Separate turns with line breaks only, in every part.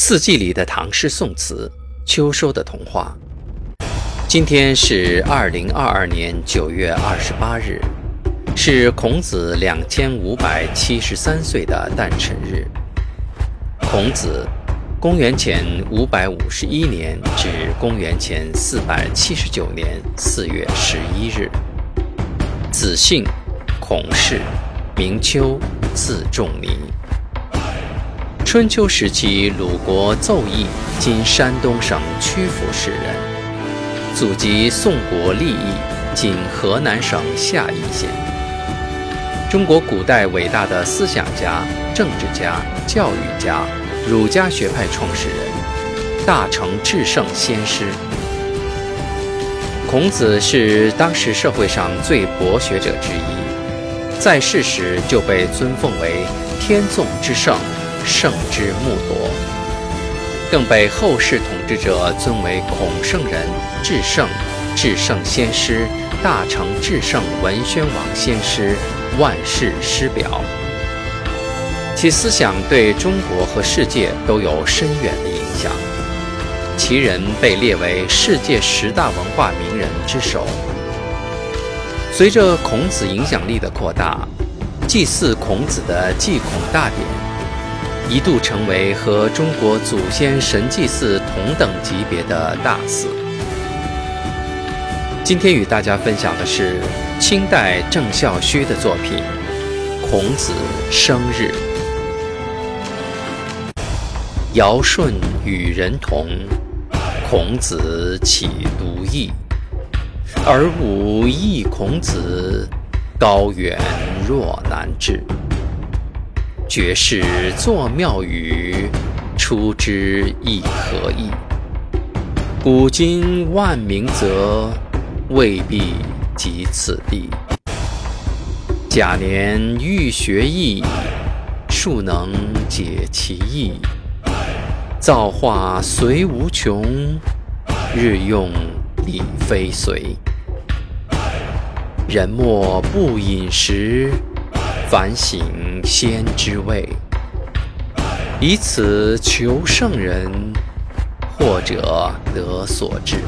四季里的唐诗宋词，秋收的童话。今天是二零二二年九月二十八日，是孔子两千五百七十三岁的诞辰日。孔子，公元前五百五十一年至公元前四百七十九年四月十一日。子姓，孔氏，名丘，字仲尼。春秋时期，鲁国邹邑（今山东省曲阜市人），祖籍宋国利邑（今河南省夏邑县）。中国古代伟大的思想家、政治家、教育家，儒家学派创始人，大成至圣先师。孔子是当时社会上最博学者之一，在世时就被尊奉为天纵之圣。圣之木铎，更被后世统治者尊为孔圣人、至圣、至圣先师、大成至圣文宣王先师、万世师表。其思想对中国和世界都有深远的影响，其人被列为世界十大文化名人之首。随着孔子影响力的扩大，祭祀孔子的祭孔大典。一度成为和中国祖先神祭祀同等级别的大祀。今天与大家分享的是清代郑孝胥的作品《孔子生日》。尧舜与人同，孔子岂独异？而吾异孔子，高远若难至。绝世作妙语，出之亦何意？古今万名则，未必及此地。假年欲学艺，庶能解其意。造化虽无穷，日用礼非随。人莫不饮食。反省先知位，以此求圣人，或者得所至。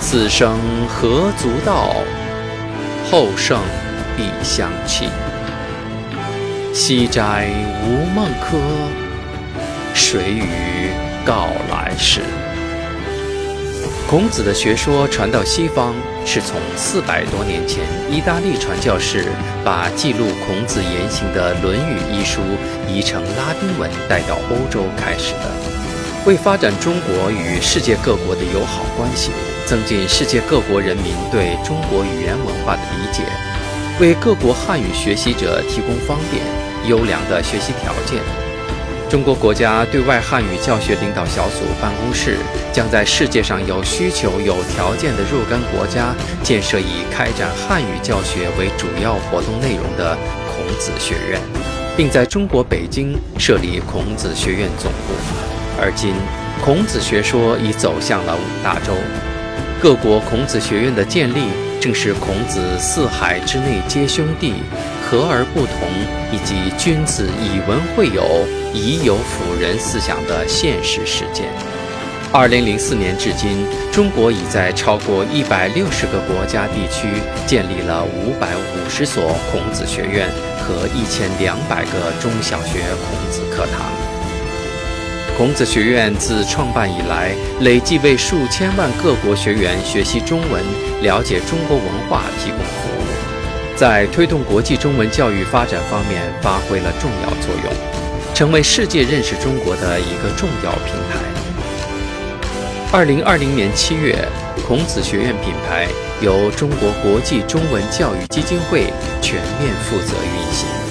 此生何足道？后圣必相弃。西斋无梦客，谁与告来世？孔子的学说传到西方，是从四百多年前意大利传教士把记录孔子言行的《论语》一书译成拉丁文带到欧洲开始的。为发展中国与世界各国的友好关系，增进世界各国人民对中国语言文化的理解，为各国汉语学习者提供方便、优良的学习条件。中国国家对外汉语教学领导小组办公室将在世界上有需求、有条件的若干国家建设以开展汉语教学为主要活动内容的孔子学院，并在中国北京设立孔子学院总部。而今，孔子学说已走向了五大洲，各国孔子学院的建立，正是孔子“四海之内皆兄弟”。和而不同，以及君子以文会友，以友辅仁思想的现实实践。二零零四年至今，中国已在超过一百六十个国家地区建立了五百五十所孔子学院和一千两百个中小学孔子课堂。孔子学院自创办以来，累计为数千万各国学员学习中文、了解中国文化提供服务。在推动国际中文教育发展方面发挥了重要作用，成为世界认识中国的一个重要平台。二零二零年七月，孔子学院品牌由中国国际中文教育基金会全面负责运行。